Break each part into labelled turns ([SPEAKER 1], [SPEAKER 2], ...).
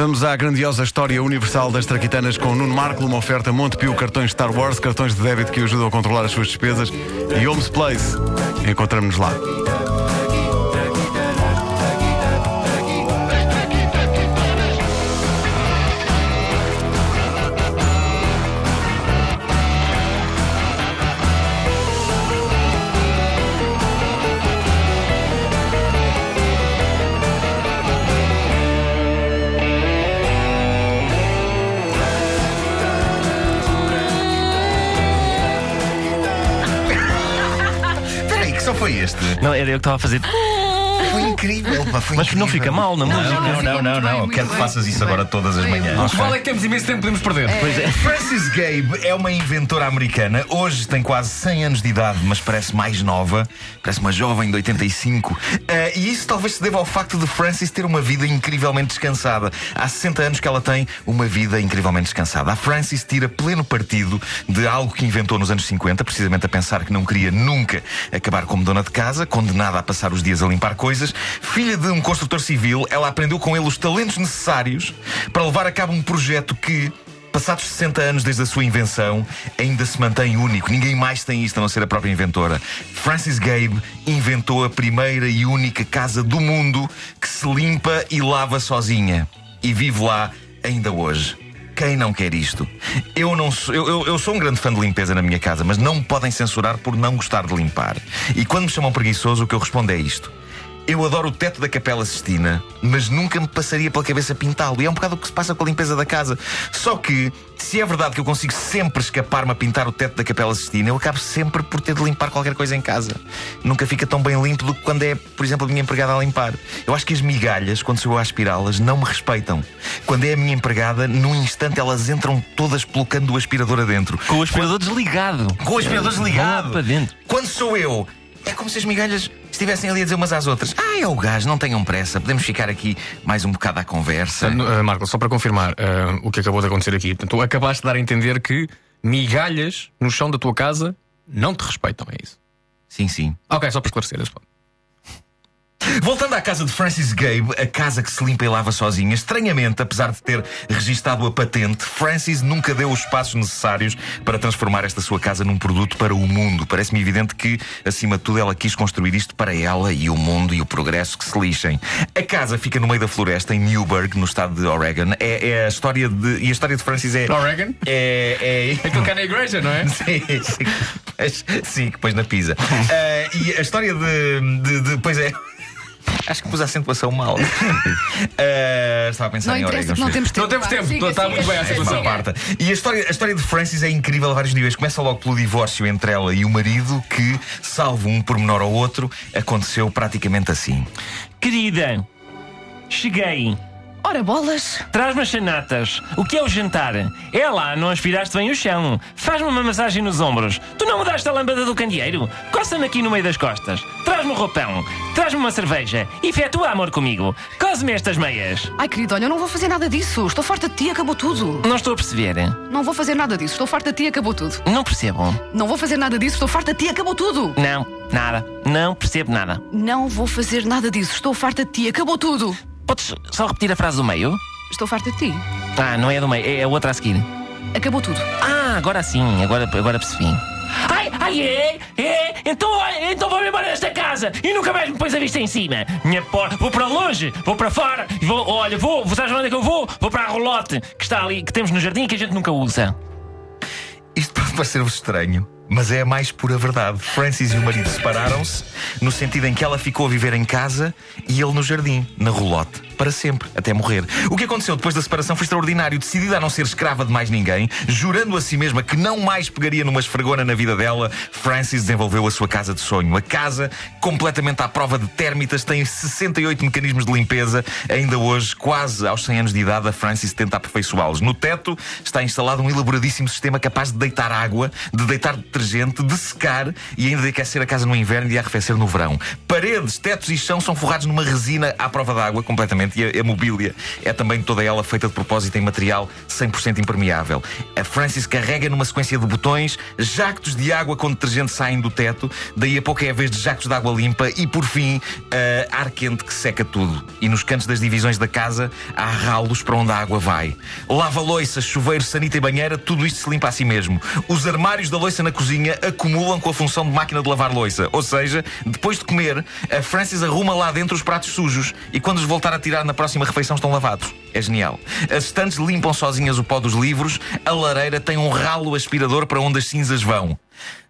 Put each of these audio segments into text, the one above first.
[SPEAKER 1] Vamos à grandiosa história universal das traquitanas com Nuno Marco, uma oferta Montepio cartões Star Wars, cartões de débito que ajudam a controlar as suas despesas e Homes Place. Encontramos-nos lá.
[SPEAKER 2] Este?
[SPEAKER 3] Não, era eu que estava a fazer.
[SPEAKER 2] Foi incrível, pá, foi
[SPEAKER 3] Mas
[SPEAKER 2] incrível.
[SPEAKER 3] não fica mal na música.
[SPEAKER 2] Não, não, não, não. Quero que faças isso agora todas as manhãs.
[SPEAKER 4] O que vale é que temos imenso tempo, podemos perder.
[SPEAKER 3] Pois é.
[SPEAKER 2] Frances Gabe é uma inventora americana. Hoje tem quase 100 anos de idade, mas parece mais nova. Parece uma jovem de 85. Eh, e isso talvez se deva ao facto de Frances ter uma vida incrivelmente descansada. Há 60 anos que ela tem uma vida incrivelmente descansada. A Frances tira pleno partido de algo que inventou nos anos 50, precisamente a pensar que não queria nunca acabar como dona de casa, condenada a passar os dias a limpar coisas. Filha de um construtor civil, ela aprendeu com ele os talentos necessários para levar a cabo um projeto que. Passados 60 anos desde a sua invenção, ainda se mantém único. Ninguém mais tem isto a não ser a própria inventora. Francis Gabe inventou a primeira e única casa do mundo que se limpa e lava sozinha. E vive lá ainda hoje. Quem não quer isto? Eu não sou, eu- eu sou um grande fã de limpeza na minha casa, mas não me podem censurar por não gostar de limpar. E quando me chamam preguiçoso, o que eu respondo é isto. Eu adoro o teto da Capela Sistina, mas nunca me passaria pela cabeça pintá-lo. E é um bocado o que se passa com a limpeza da casa. Só que, se é verdade que eu consigo sempre escapar-me a pintar o teto da Capela Sistina, eu acabo sempre por ter de limpar qualquer coisa em casa. Nunca fica tão bem limpo do que quando é, por exemplo, a minha empregada a limpar. Eu acho que as migalhas, quando sou eu a aspirá-las, não me respeitam. Quando é a minha empregada, num instante elas entram todas pelo cano do aspirador adentro.
[SPEAKER 3] Com o aspirador desligado.
[SPEAKER 2] Com o aspirador desligado.
[SPEAKER 3] Para dentro.
[SPEAKER 2] Quando sou eu, é como se as migalhas estivessem ali a dizer umas às outras: Ah, é o gás, não tenham pressa, podemos ficar aqui mais um bocado à conversa.
[SPEAKER 4] Uh, Marco, só para confirmar uh, o que acabou de acontecer aqui. Tu acabaste de dar a entender que migalhas no chão da tua casa não te respeitam, é isso?
[SPEAKER 2] Sim, sim.
[SPEAKER 4] Ok, só para esclarecer esse ponto.
[SPEAKER 2] Voltando à casa de Francis Gabe, a casa que se limpa e lava sozinha, estranhamente, apesar de ter registado a patente, Francis nunca deu os passos necessários para transformar esta sua casa num produto para o mundo. Parece-me evidente que, acima de tudo, ela quis construir isto para ela e o mundo e o progresso que se lixem. A casa fica no meio da floresta, em Newburgh, no estado de Oregon. É, é a história de. E a história de Francis é.
[SPEAKER 4] Oregon?
[SPEAKER 2] É. é...
[SPEAKER 4] Aquilo que é na igreja, não é?
[SPEAKER 2] Sim, sim, sim, que pôs na pizza. Ah, e a história de, de, de- Pois é. Acho que pus a acentuação mal. Ah, estava a pensar
[SPEAKER 5] Não
[SPEAKER 2] em
[SPEAKER 5] que não temos tempo.
[SPEAKER 4] Não temos tempo,
[SPEAKER 5] siga,
[SPEAKER 4] está
[SPEAKER 5] siga,
[SPEAKER 4] muito bem a
[SPEAKER 5] siga,
[SPEAKER 4] situação.
[SPEAKER 5] siga.
[SPEAKER 2] Parta. E a história, a história de Francis é incrível a vários níveis. Começa logo pelo divórcio entre ela e o marido, que, salvo um pormenor ou outro, aconteceu praticamente assim.
[SPEAKER 3] Querida, cheguei.
[SPEAKER 5] Ora, bolas.
[SPEAKER 3] Traz-me as chanatas. O que é o jantar? É lá, não aspiraste bem o chão. Faz-me uma massagem nos ombros. Tu não mudaste a lâmpada do candeeiro? Coça-me aqui no meio das costas. Traz-me o roupão. Traz-me uma cerveja. Efetua amor comigo. Cose-me estas meias.
[SPEAKER 5] Ai, querido, olha, eu não vou fazer nada disso. Estou farta de ti, acabou tudo.
[SPEAKER 3] Não estou a perceber.
[SPEAKER 5] Não vou fazer nada disso. Estou farta de ti, acabou tudo.
[SPEAKER 3] Não percebo.
[SPEAKER 5] Não vou fazer nada disso. Estou farta de ti, acabou tudo.
[SPEAKER 3] Não, nada. Não percebo nada.
[SPEAKER 5] Não vou fazer nada disso. Estou farta de ti, acabou tudo.
[SPEAKER 3] Podes só repetir a frase do meio?
[SPEAKER 5] Estou farta de ti.
[SPEAKER 3] Ah, não é a do meio, é a outra a seguir.
[SPEAKER 5] Acabou tudo.
[SPEAKER 3] Ah, agora sim, agora, agora percebi. Ai, ai, é? É? Então, olha, então vou-me embora desta casa e nunca mais me pões a vista em cima. Minha porra, vou para longe, vou para fora, e vou, olha, vou, vou, sabes onde é que eu vou? Vou para a rolote que está ali, que temos no jardim e que a gente nunca usa.
[SPEAKER 2] Isto pode parecer-vos estranho, mas é a mais pura verdade. Francis e o marido separaram-se no sentido em que ela ficou a viver em casa e ele no jardim, na rolote, para sempre, até morrer. O que aconteceu depois da separação foi extraordinário. Decidida a não ser escrava de mais ninguém, jurando a si mesma que não mais pegaria numa esfregona na vida dela, Francis desenvolveu a sua casa de sonho. A casa, completamente à prova de térmitas, tem 68 mecanismos de limpeza. Ainda hoje, quase aos 100 anos de idade, a Francis tenta aperfeiçoá-los. No teto está instalado um elaboradíssimo sistema capaz de deitar água, de deitar detergente de secar e ainda de aquecer a casa no inverno e arrefecer no verão. Paredes, tetos e chão são forrados numa resina à prova d'água completamente e a, a mobília é também toda ela feita de propósito em material 100% impermeável. A Francis carrega numa sequência de botões jactos de água com detergente saem do teto, daí a pouco é a vez de jactos de água limpa e por fim uh, ar quente que seca tudo. E nos cantos das divisões da casa há ralos para onde a água vai. Lava-loiça, chuveiro, sanita e banheira, tudo isto se limpa a si mesmo. Os armários da loiça na cozinha acumulam com a função de máquina de lavar loiça. Ou seja, depois de comer, a Francis arruma lá dentro os pratos sujos e quando os voltar a tirar na próxima refeição estão lavados. É genial. As estantes limpam sozinhas o pó dos livros, a lareira tem um ralo aspirador para onde as cinzas vão.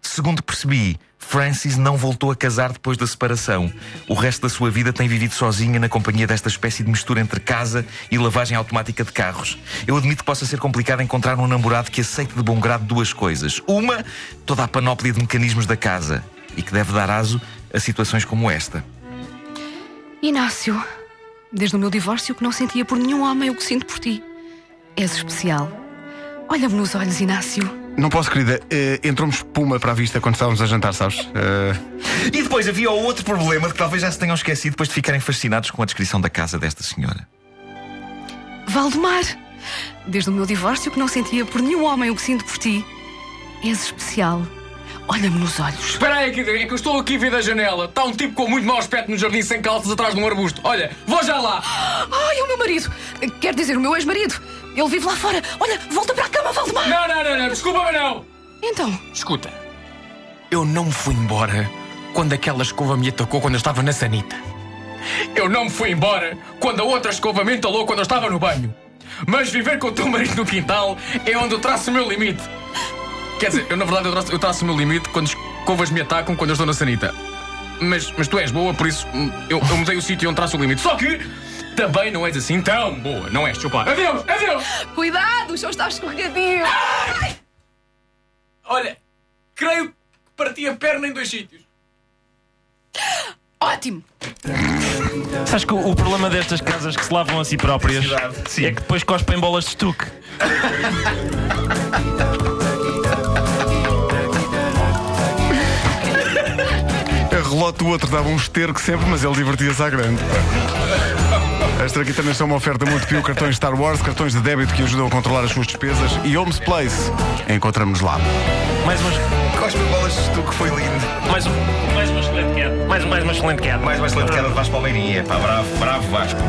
[SPEAKER 2] Segundo percebi, Francis não voltou a casar depois da separação. O resto da sua vida tem vivido sozinha na companhia desta espécie de mistura entre casa e lavagem automática de carros. Eu admito que possa ser complicado encontrar um namorado que aceite de bom grado duas coisas. Uma, toda a panóplia de mecanismos da casa e que deve dar aso a situações como esta.
[SPEAKER 5] Inácio, desde o meu divórcio que não sentia por nenhum homem o que sinto por ti. És especial. Olha-me nos olhos, Inácio.
[SPEAKER 1] Não posso, querida. Uh, Entrou-me espuma para a vista quando estávamos a jantar, sabes? Uh...
[SPEAKER 2] E depois havia outro problema de que talvez já se tenham esquecido depois de ficarem fascinados com a descrição da casa desta senhora.
[SPEAKER 5] Valdemar, desde o meu divórcio que não sentia por nenhum homem o que sinto por ti. És especial. Olha-me nos olhos.
[SPEAKER 4] Espera aí, que, é que eu estou aqui a ver da janela. Está um tipo com muito mau aspecto no jardim sem calças atrás de um arbusto. Olha, vou já lá.
[SPEAKER 5] Ai, é o meu marido. Quer dizer, o meu ex-marido. Ele vive lá fora. Olha, volta para a cama, Valdemar.
[SPEAKER 4] Não, não, não, não. Desculpa-me, não.
[SPEAKER 5] Então,
[SPEAKER 4] Escuta, eu não me fui embora quando aquela escova me atacou quando eu estava na sanita. Eu não me fui embora quando a outra escova me entalou quando eu estava no banho. Mas viver com o teu marido no quintal é onde eu traço o meu limite. Quer dizer, eu na verdade eu traço, eu traço o meu limite quando as escovas me atacam quando eu estou na sanita. Mas, mas tu és boa, por isso hum, eu, eu mudei o sítio onde traço o limite. Só que também não és assim tão boa, não és, chupa. Adeus, adeus!
[SPEAKER 5] cuidado, o chão está escorregadio.
[SPEAKER 4] Olha, creio que parti a perna em dois sítios.
[SPEAKER 5] Ótimo.
[SPEAKER 3] Sabes que o, o problema destas casas que se lavam a si próprias
[SPEAKER 2] Sim.
[SPEAKER 3] é que depois cospem bolas de estuque.
[SPEAKER 1] A relote do outro dava um esterco sempre, mas ele divertia-se à grande. As traquitanas são uma oferta muito pio, cartões Star Wars, cartões de débito que ajudam a controlar as suas despesas e Homes Place. Encontramos-nos lá.
[SPEAKER 3] Mais umas.
[SPEAKER 2] Cospe bolas de que foi lindo.
[SPEAKER 3] Mais, um, mais uma excelente queda. Mais, mais uma excelente queda.
[SPEAKER 2] Mais uma excelente queda de Vasco Palmeirinha. Pá, bravo, bravo Vasco.